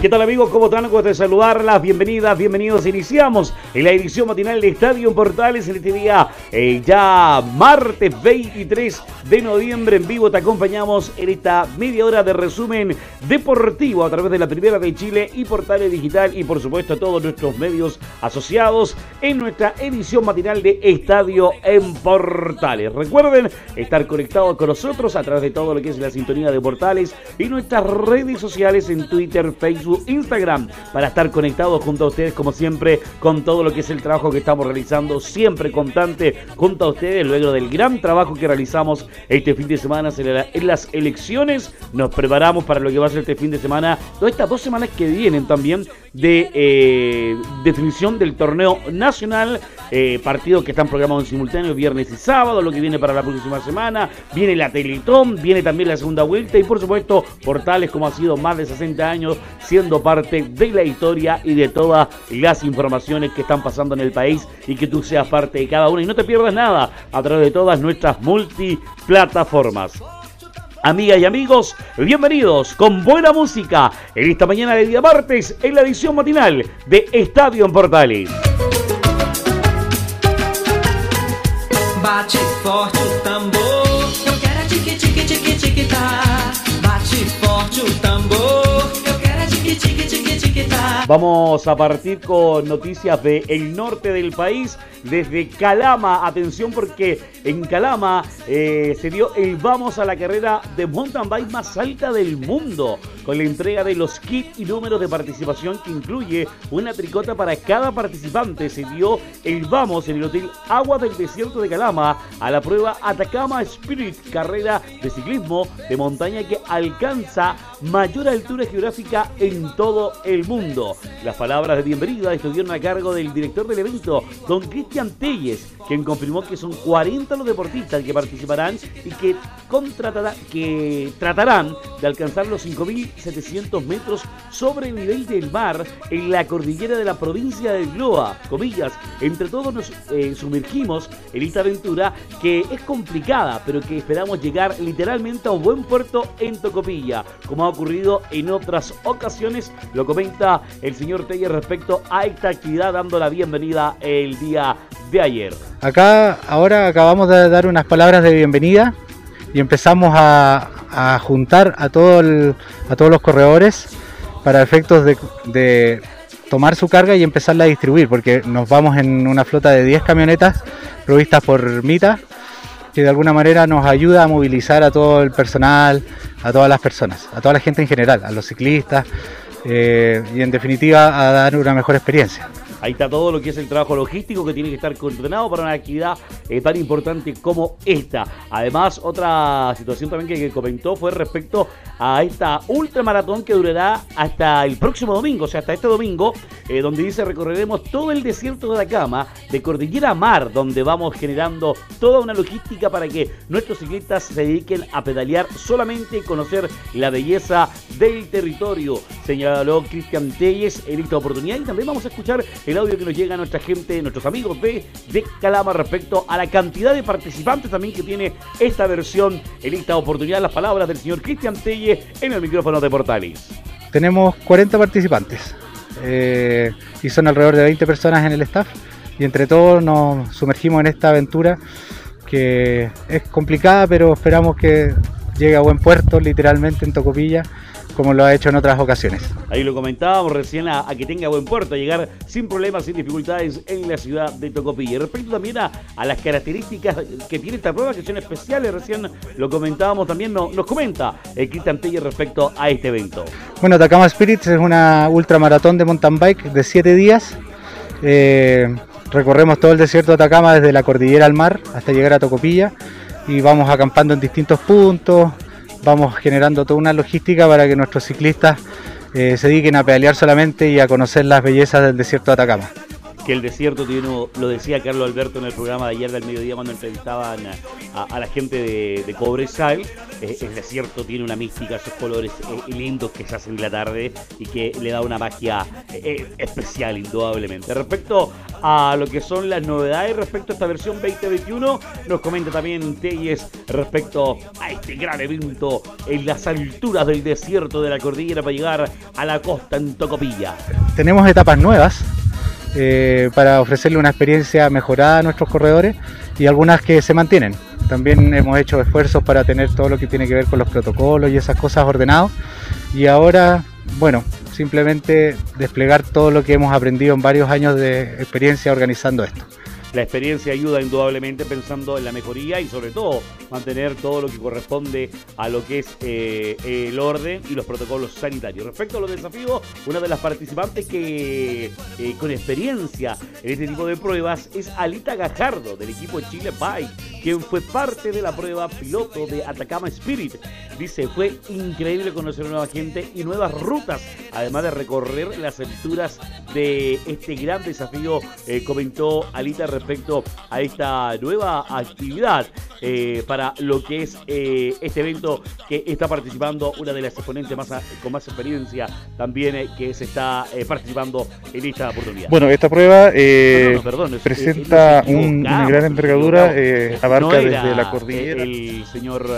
¿Qué tal amigos? ¿Cómo están? Gusto saludarlas. Bienvenidas, bienvenidos. Iniciamos en la edición matinal de Estadio Portales en este día, eh, ya martes 23 de noviembre en vivo. Te acompañamos en esta media hora de resumen deportivo a través de la Primera de Chile y Portales Digital y por supuesto todos nuestros medios asociados en nuestra edición matinal de Estadio en Portales. Recuerden estar conectados con nosotros a través de todo lo que es la sintonía de Portales y nuestras redes sociales en Twitter, Facebook, Instagram para estar conectados junto a ustedes como siempre con todo lo que es el trabajo que estamos realizando siempre constante junto a ustedes luego del gran trabajo que realizamos este fin de semana en las elecciones nos preparamos para lo que va a ser este fin de semana todas estas dos semanas que vienen también de eh, definición del torneo nacional, eh, partidos que están programados en simultáneo viernes y sábado, lo que viene para la próxima semana, viene la Teletón, viene también la segunda vuelta y por supuesto portales como ha sido más de 60 años siendo parte de la historia y de todas las informaciones que están pasando en el país y que tú seas parte de cada una y no te pierdas nada a través de todas nuestras multiplataformas. Amigas y amigos, bienvenidos con buena música en esta mañana de día martes en la edición matinal de Estadio en Portales. Vamos a partir con noticias del el norte del país, desde Calama. Atención porque en Calama eh, se dio el vamos a la carrera de mountain bike más alta del mundo, con la entrega de los kits y números de participación que incluye una tricota para cada participante. Se dio el vamos en el Hotel Agua del Desierto de Calama a la prueba Atacama Spirit, carrera de ciclismo de montaña que alcanza mayor altura geográfica en todo el mundo. Las palabras de bienvenida estuvieron a cargo del director del evento, don Cristian Telles, quien confirmó que son 40 los deportistas que participarán y que, contratará- que tratarán de alcanzar los 5.700 metros sobre el nivel del mar en la cordillera de la provincia del Gloa. Comillas, entre todos nos eh, sumergimos en esta aventura que es complicada, pero que esperamos llegar literalmente a un buen puerto en Tocopilla, como ocurrido en otras ocasiones, lo comenta el señor Teller respecto a esta actividad, dando la bienvenida el día de ayer. Acá ahora acabamos de dar unas palabras de bienvenida y empezamos a, juntar a, a todos los corredores para efectos de, de tomar su carga y empezarla a distribuir, porque nos vamos en una flota de 10 camionetas provistas por Mita, que de alguna manera nos ayuda a movilizar a todo el personal, a todas las personas, a toda la gente en general, a los ciclistas eh, y en definitiva a dar una mejor experiencia. Ahí está todo lo que es el trabajo logístico que tiene que estar coordinado para una actividad eh, tan importante como esta. Además, otra situación también que, comentó fue respecto a esta ultramaratón que durará hasta el próximo domingo, o sea, hasta este domingo, eh, donde dice recorreremos todo el desierto de Atacama, de cordillera mar, donde vamos generando toda una logística para que nuestros ciclistas se dediquen a pedalear solamente y conocer la belleza del territorio, señaló Cristian Telles en esta oportunidad. Y también vamos a escuchar el audio que nos llega a nuestra gente, nuestros amigos de, Calama respecto a la cantidad de participantes también que tiene esta versión en esta oportunidad. Las palabras del señor Cristian Telles en el micrófono de Portales. Tenemos 40 participantes eh, y son alrededor de 20 personas en el staff y entre todos nos sumergimos en esta aventura que es complicada pero esperamos que llegue a buen puerto literalmente en Tocopilla como lo ha hecho en otras ocasiones. Ahí lo comentábamos recién a, a que tenga buen puerto, a llegar sin problemas, sin dificultades en la ciudad de Tocopilla. Respecto también a, a las características que tiene esta prueba, que son especiales, recién lo comentábamos también, no- nos comenta el Cristian Telle respecto a este evento. Bueno, Atacama Spirits es una ultramaratón de mountain bike de 7 días. Eh, recorremos todo el desierto de Atacama desde la cordillera al mar hasta llegar a Tocopilla y vamos acampando en distintos puntos, vamos generando toda una logística para que nuestros ciclistas eh, se dediquen a pedalear solamente y a conocer las bellezas del desierto de Atacama. Que el desierto tiene, lo decía Carlos Alberto en el programa de ayer del mediodía cuando entrevistaban a, la gente de, de Cobresal, eh, el desierto tiene una mística, esos colores eh, lindos que se hacen en la tarde y que le da una magia eh, especial indudablemente. Respecto a lo que son las novedades respecto a esta versión 2021, nos comenta también Telles respecto a este gran evento en las alturas del desierto de la cordillera para llegar a la costa en Tocopilla. Tenemos etapas nuevas eh, para ofrecerle una experiencia mejorada a nuestros corredores y algunas que se mantienen. También hemos hecho esfuerzos para tener todo lo que tiene que ver con los protocolos y esas cosas ordenados. Y ahora, bueno, simplemente desplegar todo lo que hemos aprendido en varios años de experiencia organizando esto. La experiencia ayuda indudablemente pensando en la mejoría y sobre todo mantener todo lo que corresponde a lo que es eh, el orden y los protocolos sanitarios. Respecto a los desafíos, una de las participantes que eh, con experiencia en este tipo de pruebas es Alita Gajardo del equipo Chile Bike, quien fue parte de la prueba piloto de Atacama Spirit. Dice, fue increíble conocer nueva gente y nuevas rutas, además de recorrer las alturas de este gran desafío, eh, comentó Alita respecto a esta nueva actividad eh, para lo que es eh, este evento que está participando una de las exponentes más con más experiencia también eh, que se está participando en esta oportunidad. Bueno, esta prueba presenta una gran envergadura, abarca desde la cordillera. El señor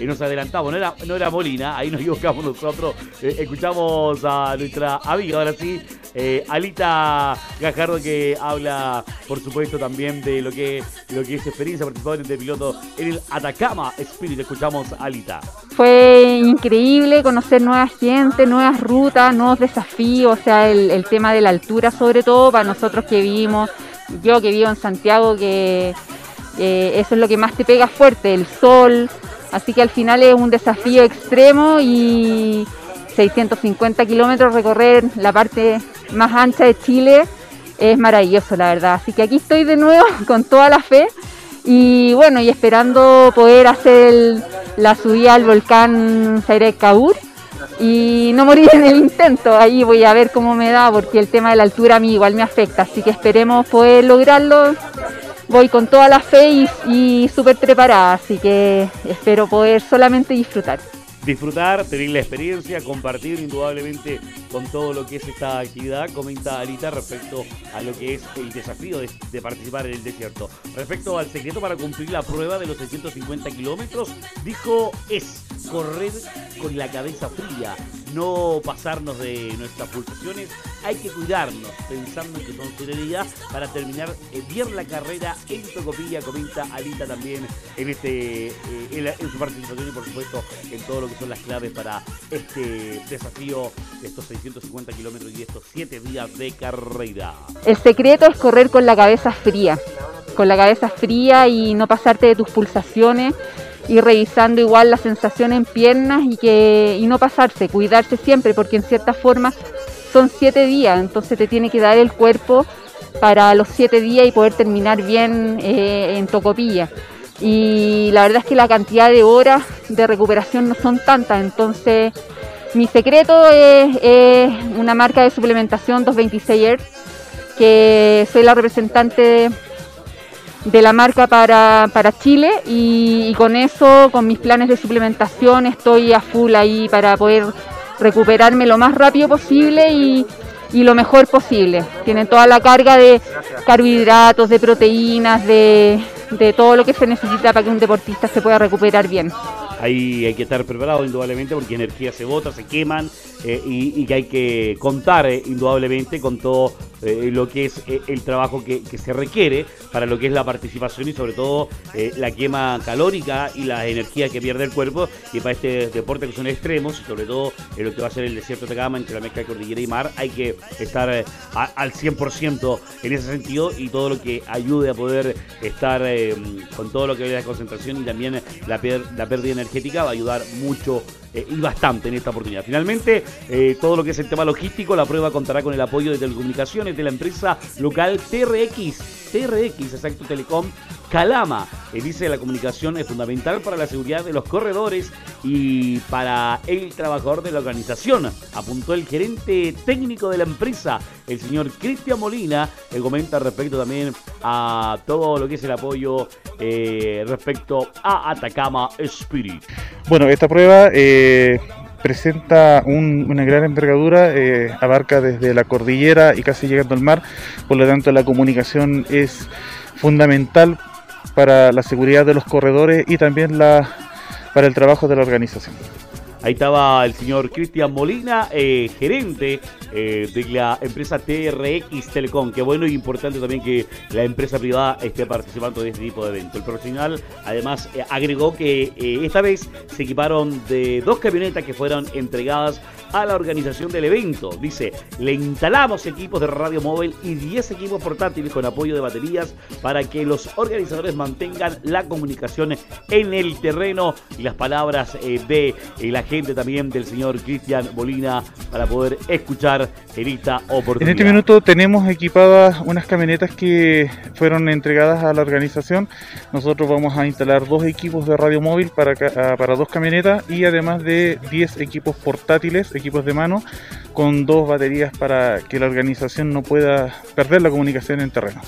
nos adelantaba, no era, no era Molina, ahí nos equivocamos nosotros, escuchamos a nuestra amiga, ahora sí, Alita Gajardo que habla por supuesto, también de lo que, lo que es experiencia participando de piloto en el Atacama Spirit. Escuchamos a Alita. Fue increíble conocer nueva gente, nuevas rutas, nuevos desafíos, o sea, el, tema de la altura sobre todo para nosotros que vivimos, yo que vivo en Santiago, que eso es lo que más te pega fuerte, el sol, así que al final es un desafío extremo y 650 kilómetros recorrer la parte más ancha de Chile es maravilloso, la verdad. Así que aquí estoy de nuevo con toda la fe y bueno, y esperando poder hacer la subida al volcán Zaire Kaur y no morir en el intento. Ahí voy a ver cómo me da, porque el tema de la altura a mí igual me afecta, así que esperemos poder lograrlo. Voy con toda la fe y, y súper preparada, así que espero poder solamente disfrutar disfrutar, tener la experiencia, compartir indudablemente con todo lo que es esta actividad. Comenta Alita respecto a lo que es el desafío de, participar en el desierto. Respecto al secreto para cumplir la prueba de los 650 kilómetros, dijo es correr con la cabeza fría, no pasarnos de nuestras pulsaciones. Hay que cuidarnos, pensando en que son serenidad para terminar bien la carrera en Tocopilla, comenta Alita también en este eh, en, su participación y por supuesto en todo lo que son las claves para este desafío de estos 650 kilómetros y estos 7 días de carrera. El secreto es correr con la cabeza fría, con la cabeza fría y no pasarte de tus pulsaciones y revisando igual la sensación en piernas y que y no pasarse, cuidarse siempre porque en cierta forma son siete días, entonces te tiene que dar el cuerpo para los siete días y poder terminar bien eh, en Tocopilla. Y la verdad es que la cantidad de horas de recuperación no son tantas, entonces mi secreto es, una marca de suplementación 226 Earth, que soy la representante de la marca para, Chile y, con eso, con mis planes de suplementación, estoy a full ahí para poder recuperarme lo más rápido posible y, y lo mejor posible. Tienen toda la carga de carbohidratos, de proteínas, de, de todo lo que se necesita para que un deportista se pueda recuperar bien. Ahí hay que estar preparado indudablemente porque energía se bota, se queman eh, y, hay que contar eh, indudablemente con todo eh, lo que es el trabajo que, se requiere para lo que es la participación y sobre todo la quema calórica y la energía que pierde el cuerpo. Y para este deporte que son extremos y sobre todo en lo que va a ser el desierto de Gama entre la mezcla de cordillera y mar hay que estar al 100% en ese sentido y todo lo que ayude a poder estar con todo lo que la concentración y también la, la pérdida energética va a ayudar mucho eh, y bastante en esta oportunidad. Finalmente, eh, todo lo que es el tema logístico, la prueba contará con el apoyo de telecomunicaciones de la empresa local TRX, TRX, exacto Telecom, Calama. Eh, dice la comunicación es fundamental para la seguridad de los corredores y para el trabajador de la organización, apuntó el gerente técnico de la empresa, el señor Cristian Molina, que comenta respecto también a todo lo que es el apoyo eh, respecto a Atacama Spirit. Bueno, esta prueba eh, presenta un- una gran envergadura, eh, abarca desde la cordillera y casi llegando al mar, por lo tanto la comunicación es fundamental para la seguridad de los corredores y también la, para el trabajo de la organización. Ahí estaba el señor Cristian Molina, eh, gerente eh, de la empresa TRX Telecom. Qué bueno y importante también que la empresa privada esté participando de este tipo de evento. El profesional además eh, agregó que esta vez se equiparon de dos camionetas que fueron entregadas a la organización del evento. Dice, le instalamos equipos de radio móvil y 10 equipos portátiles con apoyo de baterías para que los organizadores mantengan la comunicación en el terreno y las palabras de la gente también del señor Cristian Molina para poder escuchar en esta oportunidad. En este minuto tenemos equipadas unas camionetas que fueron entregadas a la organización. Nosotros vamos a instalar dos equipos de radio móvil para, ah, para dos camionetas y además de 10 equipos portátiles, equipos de mano, con dos baterías para que la organización no pueda perder la comunicación en terreno.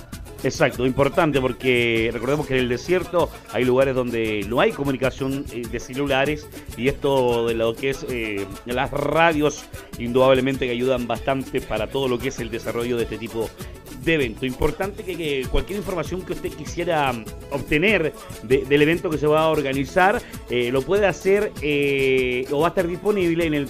Exacto, importante porque recordemos que en el desierto hay lugares donde no hay comunicación eh, de celulares y esto de lo que es eh, las radios indudablemente que ayudan bastante para todo lo que es el desarrollo de este tipo de evento. Importante que, cualquier información que usted quisiera mm, obtener de- del evento que se va a organizar eh, lo puede hacer o va a estar disponible en el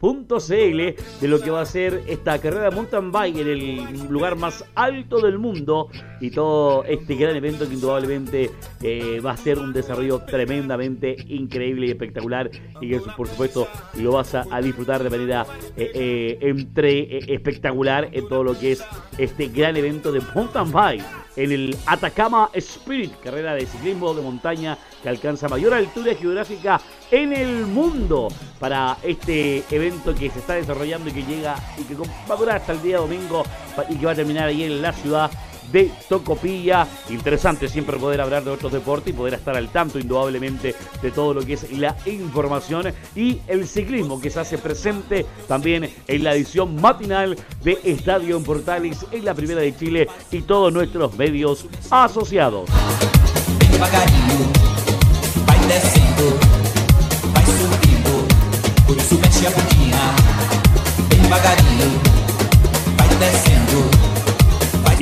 www.noterrindas.cl de lo que va a ser esta carrera mountain bike en el lugar más alto del mundo. Y todo este gran evento que indudablemente eh, va a ser un desarrollo tremendamente increíble y espectacular. Y que por supuesto lo vas a, disfrutar de manera eh, eh, entre espectacular en todo lo que es este gran evento de mountain bike en el Atacama Spirit, carrera de ciclismo de montaña que alcanza mayor altura geográfica en el mundo para este evento que se está desarrollando y que llega y que va a durar hasta el día domingo y que va a terminar ahí en la ciudad de Tocopilla. Interesante siempre poder hablar de otros deportes y poder estar al tanto indudablemente de todo lo que es la información y el ciclismo que se hace presente también en la edición matinal de Estadio en Portales en la Primera de Chile y todos nuestros medios asociados.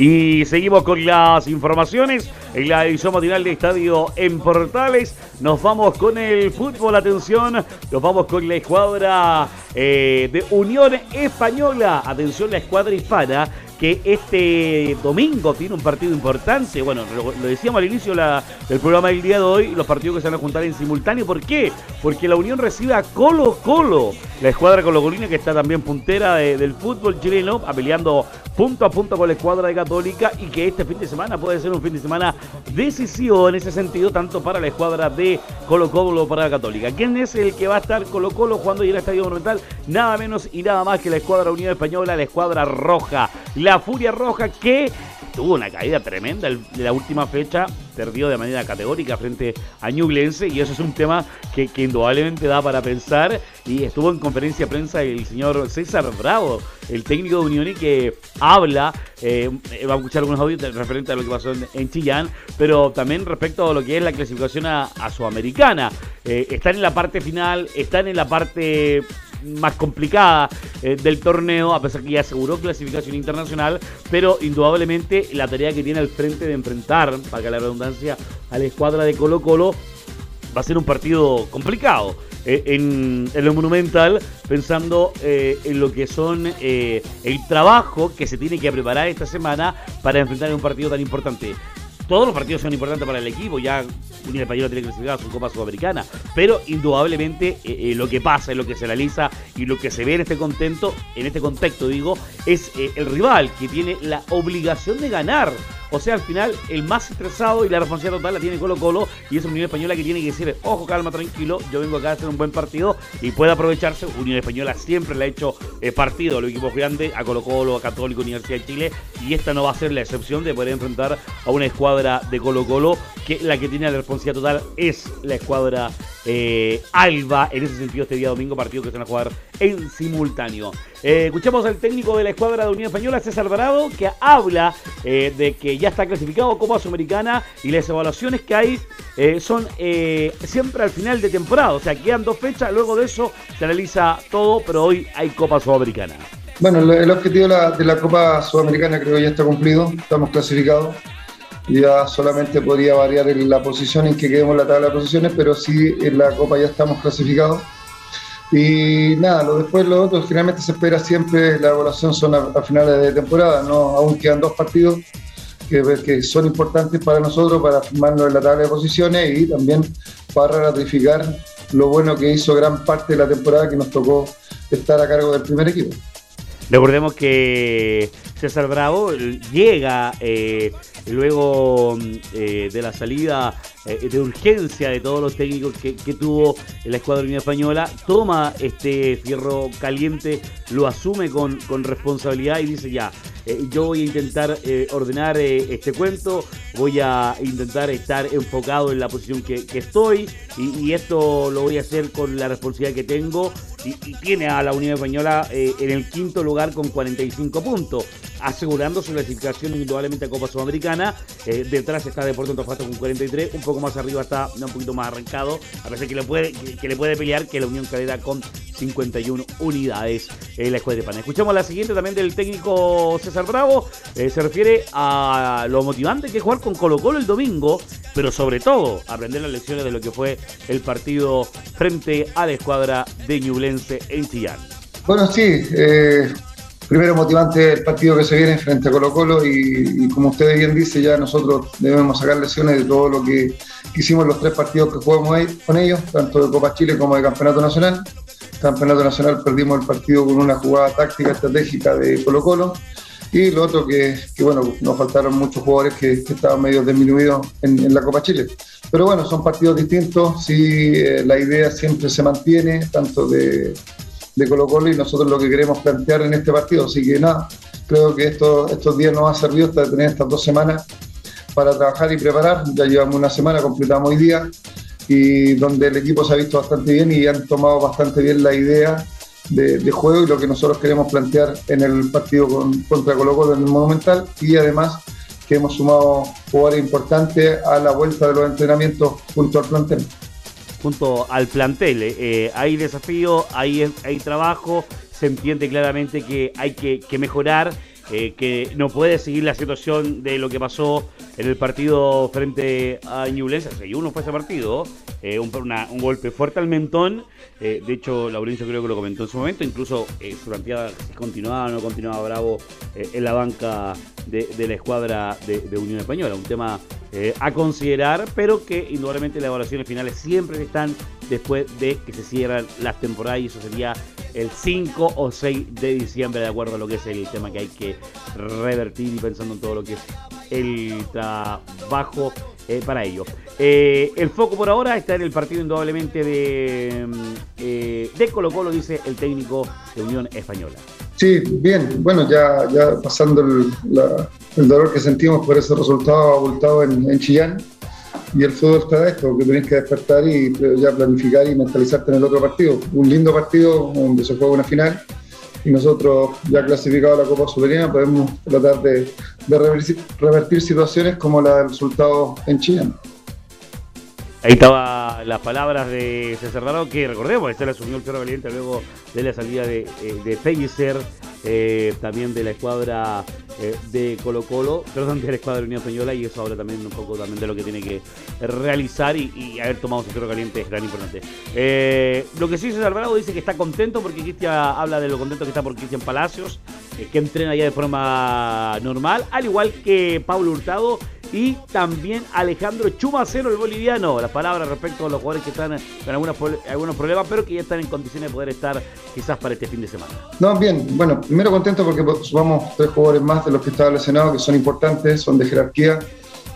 Y seguimos con las informaciones en la edición matinal de Estadio en Portales. Nos vamos con el fútbol, atención, nos vamos con la escuadra eh, de Unión Española. Atención, la escuadra hispana que este domingo tiene un partido importante. Bueno, lo, decíamos al inicio la- del programa del día de hoy, los partidos que se van a juntar en simultáneo. ¿Por qué? Porque la Unión recibe a Colo Colo, la escuadra colocolina que está también puntera de- del fútbol chileno, a peleando punto a punto con la escuadra de Católica y que este fin de semana puede ser un fin de semana decisivo en ese sentido, tanto para la escuadra de Colo Colo para la Católica. ¿Quién es el que va a estar Colo Colo cuando llegue al Estadio Monumental? Nada menos y nada más que la escuadra Unión Española, la escuadra roja, la Furia Roja que tuvo una caída tremenda en la última fecha, perdió de manera categórica frente a Ñublense y eso es un tema que, indudablemente da para pensar y estuvo en conferencia de prensa el señor César Bravo, el técnico de Unión y que habla, eh, va a escuchar algunos audios de- referente a lo que pasó en, en Chillán, pero también respecto a lo que es la clasificación a, a Sudamericana. Eh, están en la parte final, están en la parte más complicada eh, del torneo, a pesar que ya aseguró clasificación internacional, pero indudablemente la tarea que tiene al frente de enfrentar, para la redundancia, a la escuadra de Colo Colo va a ser un partido complicado eh, en, en lo monumental, pensando eh, en lo que son el trabajo que se tiene que preparar esta semana para enfrentar un partido tan importante. Todos los partidos son importantes para el equipo, ya Unión Española tiene clasificada a su Copa Sudamericana, pero indudablemente eh, eh, lo que pasa, lo que se analiza y lo que se ve en este contento, en este contexto digo, es eh, el rival que tiene la obligación de ganar O sea, al final, el más estresado y la responsabilidad total la tiene Colo Colo y es Unión Española que tiene que decir, ojo, calma, tranquilo, yo vengo acá a hacer un buen partido y puede aprovecharse. Unión Española siempre le ha hecho eh, partido a los equipos grandes, a Colo Colo, a Católico, Universidad de Chile, y esta no va a ser la excepción de poder enfrentar a una escuadra de Colo Colo que la que tiene la responsabilidad total es la escuadra eh, Alba. En ese sentido, este día domingo, partido que se van a jugar en simultáneo. Eh, escuchamos al técnico de la escuadra de Unión Española, César Alvarado, que habla eh, de que ya está clasificado Copa Sudamericana y las evaluaciones que hay son siempre al final de temporada. O sea, quedan dos fechas, luego de eso se analiza todo, pero hoy hay Copa Sudamericana. Bueno, el objetivo de la, de la Copa Sudamericana creo que ya está cumplido, estamos clasificados ya solamente podría variar en la posición en que quedemos en la tabla de posiciones, pero sí en la Copa ya estamos clasificados. Y nada, lo después lo otro, finalmente se espera siempre, la evaluación son a, finales de temporada, ¿no? aún quedan dos partidos que, que, son importantes para nosotros, para firmarnos en la tabla de posiciones y también para ratificar lo bueno que hizo gran parte de la temporada que nos tocó estar a cargo del primer equipo. Recordemos que César Bravo llega eh, luego eh, de la salida eh, de urgencia de todos los técnicos que, tuvo la escuadra Unión Española, toma este fierro caliente, lo asume con, con responsabilidad y dice ya, yo voy a intentar ordenar este cuento, voy a intentar estar enfocado en la posición que, estoy y, esto lo voy a hacer con la responsabilidad que tengo y, y tiene a la Unión Española en el quinto lugar con 45 puntos asegurando su clasificación indudablemente a Copa Sudamericana. Eh, detrás está Deportes Antofagasta con 43, un poco más arriba está un poquito más arrancado, a pesar que le puede, que, le puede pelear que la Unión Calera con 51 unidades en la escuadra de Pana. Escuchamos la siguiente también del técnico César Bravo, eh, se refiere a lo motivante que es jugar con Colo Colo el domingo, pero sobre todo aprender las lecciones de lo que fue el partido frente a la escuadra de Ñublense en Chillán. Bueno, sí, eh, primero motivante el partido que se viene frente a Colo Colo y, como usted bien dice, ya nosotros debemos sacar lesiones de todo lo que hicimos los tres partidos que jugamos ahí, con ellos, tanto de Copa Chile como de Campeonato Nacional. Campeonato Nacional perdimos el partido con una jugada táctica estratégica de Colo Colo. Y lo otro que, bueno, nos faltaron muchos jugadores que, estaban medio disminuidos en, la Copa Chile. Pero bueno, son partidos distintos, sí, eh, la idea siempre se mantiene, tanto de, de Colo Colo y nosotros lo que queremos plantear en este partido. Así que nada, creo que esto, estos días nos ha servido hasta tener estas dos semanas para trabajar y preparar. Ya llevamos una semana, completamos hoy día y donde el equipo se ha visto bastante bien y han tomado bastante bien la idea de, juego y lo que nosotros queremos plantear en el partido contra Colo Colo en el Monumental y además que hemos sumado jugadores importantes a la vuelta de los entrenamientos junto al plantel junto al plantel. Eh, eh, hay desafío, hay, hay trabajo, se entiende claramente que hay que, mejorar. Eh, que no puede seguir la situación de lo que pasó en el partido frente a Ñublense. Y uno fue ese partido, un, un, golpe fuerte al mentón. de hecho, Laurencio creo que lo comentó en su momento. Incluso eh, si continuaba o no continuaba Bravo en la banca de, la escuadra de, Unión Española. Un tema eh, a considerar, pero que indudablemente las evaluaciones finales siempre están después de que se cierran las temporadas y eso sería el 5 o 6 de diciembre, de acuerdo a lo que es el tema que hay que revertir y pensando en todo lo que es el trabajo eh, para ello. Eh, el foco por ahora está en el partido indudablemente de, de Colo Colo, dice el técnico de Unión Española. Sí, bien, bueno, ya, ya pasando el, dolor que sentimos por ese resultado abultado en, en, Chillán. Y el fútbol está esto, que tenés que despertar y ya planificar y mentalizarte en el otro partido. Un lindo partido donde se juega una final y nosotros, ya clasificados a la Copa Superior, podemos tratar de, revertir, situaciones como la del resultado en Chillán. Ahí estaba las palabras de César Raro, que recordemos, este la asumió el Perro Valiente luego de la salida de, eh, de eh, también de la escuadra eh, de Colo Colo, perdón, de la escuadra de Unión Española, y eso habla también un poco también de lo que tiene que realizar y, haber tomado su Perro Caliente es gran importante. lo que sí César Alvarado dice que está contento porque Cristian habla de lo contento que está por Cristian Palacios, que entrena ya de forma normal, al igual que Pablo Hurtado y también Alejandro Chumacero, el boliviano. Las palabras respecto a los jugadores que están con algunos, algunos problemas, pero que ya están en condiciones de poder estar quizás para este fin de semana. No, bien, bueno, primero contento porque sumamos tres jugadores más de los que estaban lesionados, que son importantes, son de jerarquía.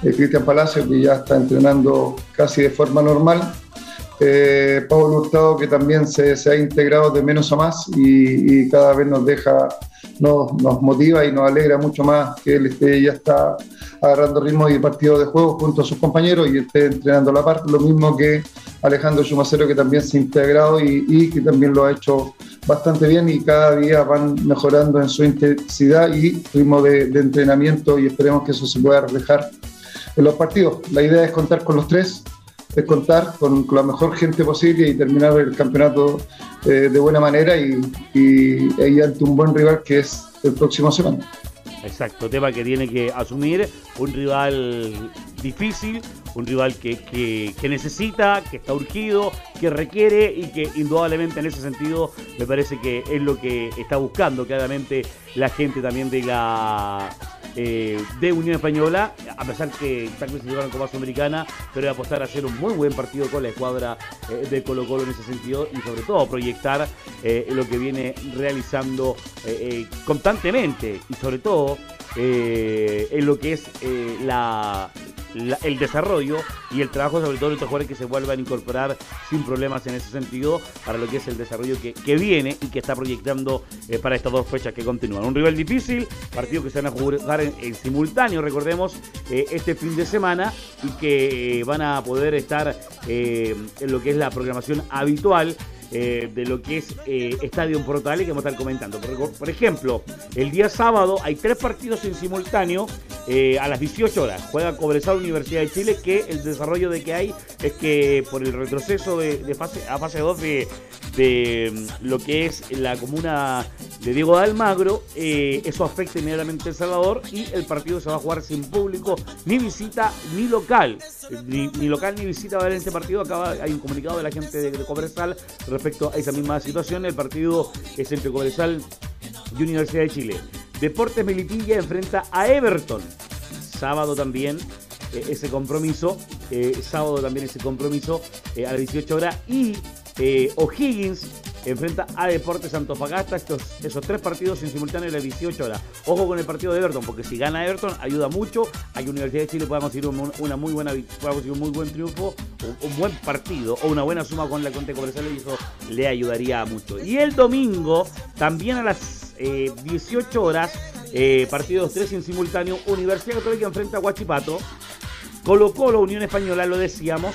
Eh, Cristian Palacio, que ya está entrenando casi de forma normal. Eh, Pablo Hurtado, que también se, ha integrado de menos a más y, cada vez nos deja, nos, motiva y nos alegra mucho más que él esté, ya está agarrando ritmo y partido de juego junto a sus compañeros y esté entrenando la parte. Lo mismo que Alejandro Chumacero, que también se ha integrado y, que también lo ha hecho bastante bien y cada día van mejorando en su intensidad y ritmo de entrenamiento y esperemos que eso se pueda reflejar en los partidos. La idea es contar con los tres es contar con, la mejor gente posible y terminar el campeonato eh, de buena manera y, y, ante un buen rival que es el próximo semana. Exacto, tema que tiene que asumir un rival difícil, un rival que, que, necesita, que está urgido, que requiere y que indudablemente en ese sentido me parece que es lo que está buscando claramente la gente también de la eh, de Unión Española, a pesar que está clasificado en Copa Sudamericana, pero apostar a hacer un muy buen partido con la escuadra eh, de Colo Colo en ese sentido y sobre todo proyectar eh, lo que viene realizando constantemente y sobre todo en lo que es la el desarrollo y el trabajo sobre todo de estos jugadores que se vuelvan a incorporar sin problemas en ese sentido para lo que es el desarrollo que, viene y que está proyectando para estas dos fechas que continúan. Un rival difícil, partido que se van a jugar en, simultáneo, recordemos, eh, este fin de semana y que eh, van a poder estar en lo que es la programación habitual eh, de lo que es eh, Estadio Portales que vamos a estar comentando. Por, ejemplo, el día sábado hay tres partidos en simultáneo eh, a las 18 horas. Juega Cobresal Universidad de Chile, que el desarrollo de que hay es que por el retroceso de, fase, a fase 2 de, de mm, lo que es la comuna de Diego de Almagro, eso afecta inmediatamente a El Salvador y el partido se va a jugar sin público, ni visita ni local. Ni, local ni visita va a haber en este partido. Acaba, hay un comunicado de la gente de, de Cobresal respecto a esa misma situación. El partido es entre Cobresal y Universidad de Chile. Deportes Melipilla enfrenta a Everton. Sábado también eh, ese compromiso. Eh, sábado también ese compromiso eh, a las 18 horas. Y O'Higgins enfrenta a Deportes Antofagasta. Estos, esos tres partidos en simultáneo a las 18 horas. Ojo con el partido de Everton, porque si gana Everton ayuda mucho a Universidad de Chile pueda conseguir una muy buena un muy buen triunfo, un, buen partido o una buena suma con la Conte Comercial y eso le ayudaría mucho. Y el domingo, también a las 18 eh, horas, eh, partidos 3 en simultáneo, Universidad Católica enfrenta a Huachipato. Colo Colo, Unión Española, lo decíamos,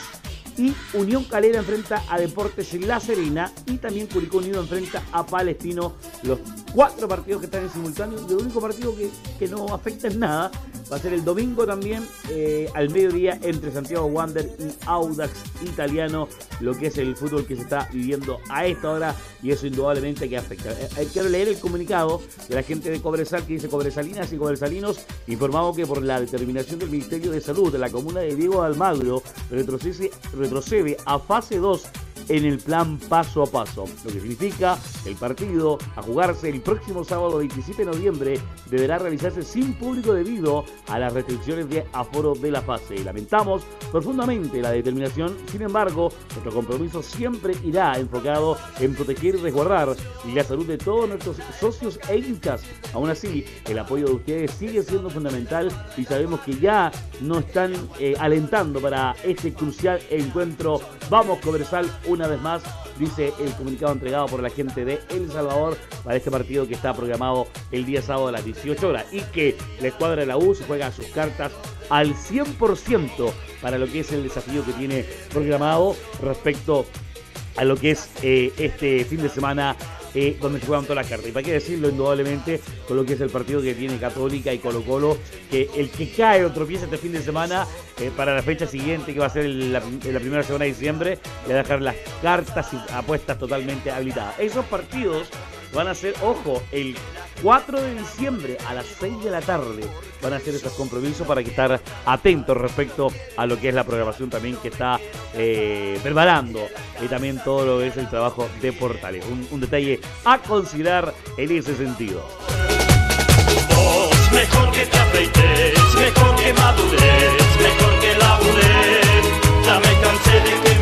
y Unión Calera enfrenta a Deportes La Serena y también Curicó Unido enfrenta a Palestino. Los cuatro partidos que están en simultáneo. El único partido que, que no afecta en nada va a ser el domingo también eh, al mediodía entre Santiago Wander y Audax Italiano, lo que es el fútbol que se está viviendo a esta hora y eso indudablemente que afecta. Eh, que leer el comunicado de la gente de Cobresal que dice Cobresalinas y Cobresalinos informado que por la determinación del Ministerio de Salud de la comuna de Diego Almagro retrocede, retrocede a fase 2 en el plan paso a paso, lo que significa el partido a jugarse el próximo sábado 27 de noviembre deberá realizarse sin público debido a las restricciones de aforo de la fase. Lamentamos profundamente la determinación, sin embargo, nuestro compromiso siempre irá enfocado en proteger y resguardar la salud de todos nuestros socios e hinchas. Aún así, el apoyo de ustedes sigue siendo fundamental y sabemos que ya no están eh, alentando para este crucial encuentro. Vamos, Coversal, una vez más, dice el comunicado entregado por la gente de El Salvador para este partido que está programado el día sábado a las 18 horas y que la escuadra de la U se juega sus cartas al 100% para lo que es el desafío que tiene programado respecto a lo que es eh, este fin de semana eh, donde se juegan todas las cartas. Y para qué decirlo, indudablemente, con lo que es el partido que tiene Católica y Colo Colo, que el que cae o tropieza este fin de semana eh, para la fecha siguiente, que va a ser la, la, primera semana de diciembre, le va a dejar las cartas y apuestas totalmente habilitadas. Esos partidos Van a ser, ojo, el 4 de diciembre a las 6 de la tarde van a hacer estos compromisos para que estar atentos respecto a lo que es la programación también que está eh, preparando y también todo lo que es el trabajo de Portales. Un, detalle a considerar en ese sentido. Mejor que te apeites, mejor que madures, mejor que labures. Ya me cansé de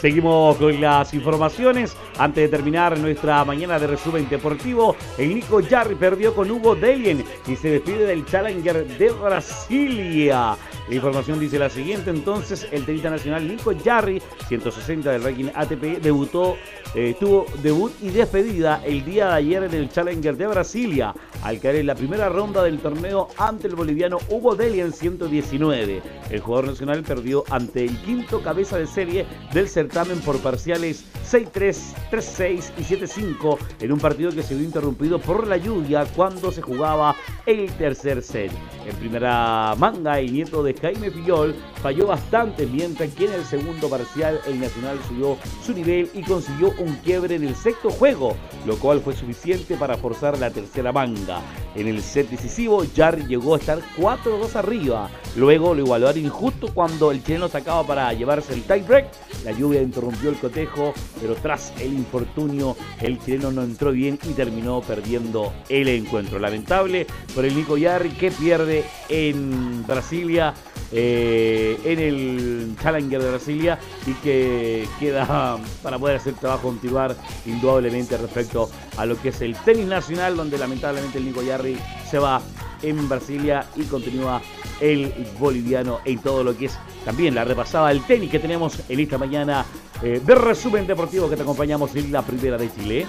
Seguimos con las informaciones. Antes de terminar nuestra mañana de resumen deportivo, el Nico Jarry perdió con Hugo Delien y se despide del Challenger de Brasilia. La información dice la siguiente, entonces el tenista nacional Nico Jarry, 160 del ranking ATP, debutó, eh, tuvo debut y despedida el día de ayer en el Challenger de Brasilia, al caer en la primera ronda del torneo ante el boliviano Hugo Delien 119. El jugador nacional perdió ante el quinto cabeza de serie del certamen por parciales 6-3, 3-6 y 7-5 en un partido que se vio interrumpido por la lluvia cuando se jugaba el tercer set. En primera manga, el nieto de Jaime Pillol falló bastante, mientras que en el segundo parcial el Nacional subió su nivel y consiguió un quiebre en el sexto juego, lo cual fue suficiente para forzar la tercera manga. En el set decisivo, Jarry llegó a estar 4-2 arriba. Luego lo igualaron injusto cuando el chileno sacaba para llevarse el tiebreak. La lluvia interrumpió el cotejo, pero tras el infortunio, el chileno no entró bien y terminó perdiendo el encuentro. Lamentable por el Nico Jarry que pierde en Brasilia eh, en el Challenger de Brasilia y que queda para poder hacer trabajo continuar indudablemente respecto a lo que es el tenis nacional, donde lamentablemente el Nico Yarri se va en Brasilia y continúa el boliviano en todo lo que es también la repasada del tenis que tenemos en esta mañana eh, de resumen deportivo que te acompañamos en la primera de Chile.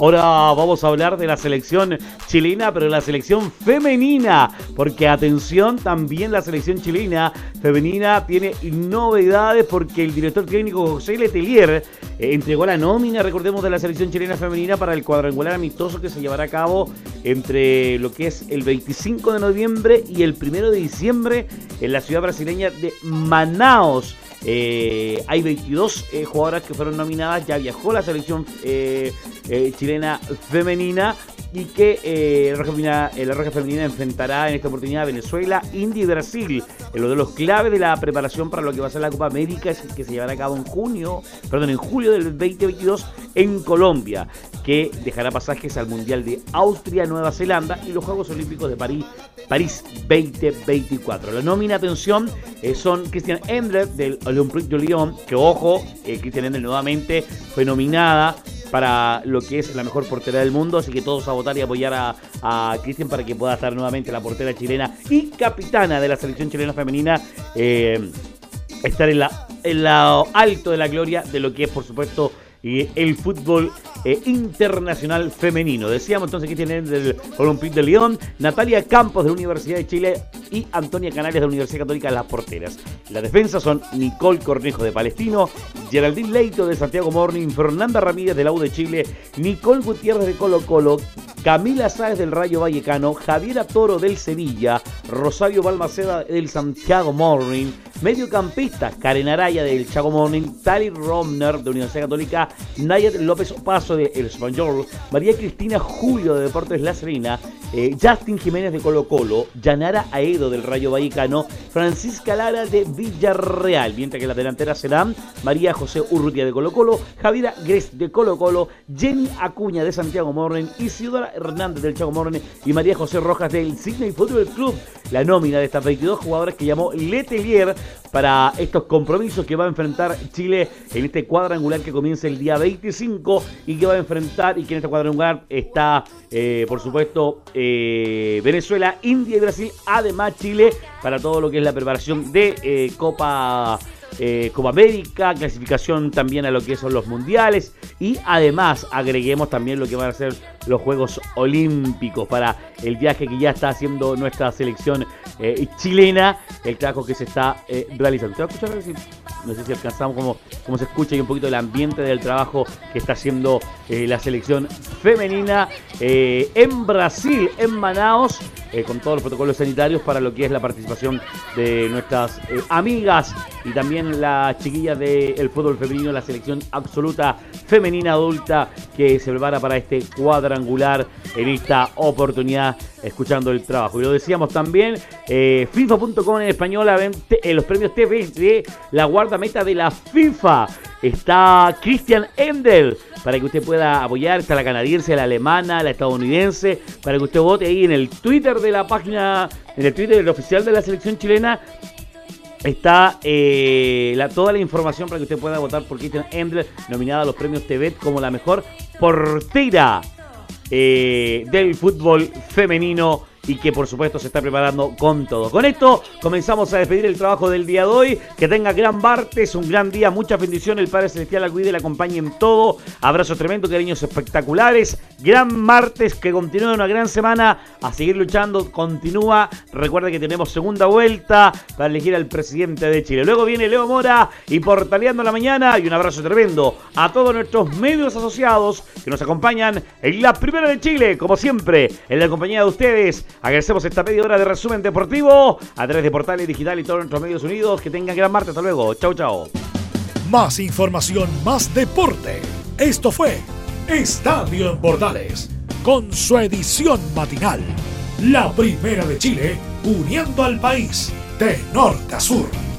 Ahora vamos a hablar de la selección chilena, pero la selección femenina, porque atención, también la selección chilena femenina tiene novedades porque el director técnico José Letelier eh, entregó la nómina, recordemos, de la selección chilena femenina para el cuadrangular amistoso que se llevará a cabo entre lo que es el 25 de noviembre y el 1 de diciembre en la ciudad brasileña de Manaos. Eh, hay 22 eh, jugadoras que fueron nominadas, ya viajó la selección eh, chilena femenina y que la, roja femenina, enfrentará en esta oportunidad a Venezuela, India y Brasil, en lo de los claves de la preparación para lo que va a ser la Copa América que se llevará a cabo en junio, perdón, en julio del 2022 en Colombia, que dejará pasajes al Mundial de Austria, Nueva Zelanda y los Juegos Olímpicos de París, París 2024. La nómina, atención, son Christian Endler del Olympique de Lyon, que ojo, eh, Cristian Endel nuevamente fue nominada para lo que es la mejor portera del mundo, así que todos a votar y apoyar a, Cristian para que pueda estar nuevamente la portera chilena y capitana de la selección chilena femenina. Eh, estar en la en alto de la gloria de lo que es por supuesto y el fútbol eh, internacional femenino. Decíamos entonces que tienen del Olympique de Lyon, Natalia Campos de la Universidad de Chile y Antonia Canales de la Universidad Católica las Porteras. La defensa son Nicole Cornejo de Palestino, Geraldine Leito de Santiago Morning, Fernanda Ramírez de la U de Chile, Nicole Gutiérrez de Colo Colo, Camila Sáez del Rayo Vallecano, Javiera Toro del Sevilla, Rosario Balmaceda del Santiago Morning, mediocampistas Karen Araya del Chago Morning, Tali Romner de Universidad Católica, Nayet López Paso de El Español, María Cristina Julio de Deportes La Serena, eh, Justin Jiménez de Colo Colo, Yanara Aedo del Rayo Vallecano, Francisca Lara de Villarreal, mientras que la delantera serán María José Urrutia de Colo Colo, Javiera Gres de Colo Colo, Jenny Acuña de Santiago Morning, Isidora Hernández del Chago Morning y María José Rojas del Sydney Football Club. La nómina de estas 22 jugadoras que llamó Letelier para estos compromisos que va a enfrentar Chile en este cuadrangular que comienza el día 25 y que va a enfrentar y que en este cuadrangular está, eh, por supuesto, eh, Venezuela, India y Brasil, además Chile para todo lo que es la preparación de eh, Copa eh, Copa América, clasificación también a lo que son los mundiales y además agreguemos también lo que van a ser los Juegos Olímpicos para el viaje que ya está haciendo nuestra selección eh, chilena, el trabajo que se está eh, realizando. ¿Te va a escuchar? No sé si alcanzamos como, como se escucha y un poquito el ambiente del trabajo que está haciendo eh, la selección femenina en Brasil, en Manaos, con todos los protocolos sanitarios para lo que es la participación de nuestras amigas y también las chiquillas del fútbol femenino, la selección absoluta femenina adulta que se prepara para este cuadrangular en esta oportunidad escuchando el trabajo. Y lo decíamos también, eh, FIFA.com en español, en los premios TV de la guardameta de la FIFA. Está Christian Endel, para que usted pueda apoyar. Está la canadiense, la alemana, la estadounidense, para que usted vote ahí en el Twitter de la página, en el Twitter del oficial de la selección chilena. Está eh, toda la información para que usted pueda votar por Christian Endler, nominada a los premios TVET como la mejor portera eh, del fútbol femenino y que por supuesto se está preparando con todo. Con esto comenzamos a despedir el trabajo del día de hoy. Que tenga gran martes, un gran día, mucha bendición. El Padre Celestial la cuide, la acompañe en todo. Abrazos tremendo, cariños espectaculares. Gran martes, que continúe una gran semana. A seguir luchando, continúa. Recuerda que tenemos segunda vuelta para elegir al presidente de Chile. Luego viene Leo Mora y Portaleando la Mañana. Y un abrazo tremendo a todos nuestros medios asociados que nos acompañan en la primera de Chile, como siempre, en la compañía de ustedes. Agradecemos esta media hora de resumen deportivo a través de Portales Digital y todos nuestros medios unidos. Que tengan gran martes. Hasta luego. Chau, chau. Más información, más deporte. Esto fue Estadio en Portales, con su edición matinal. La primera de Chile, uniendo al país de norte a sur.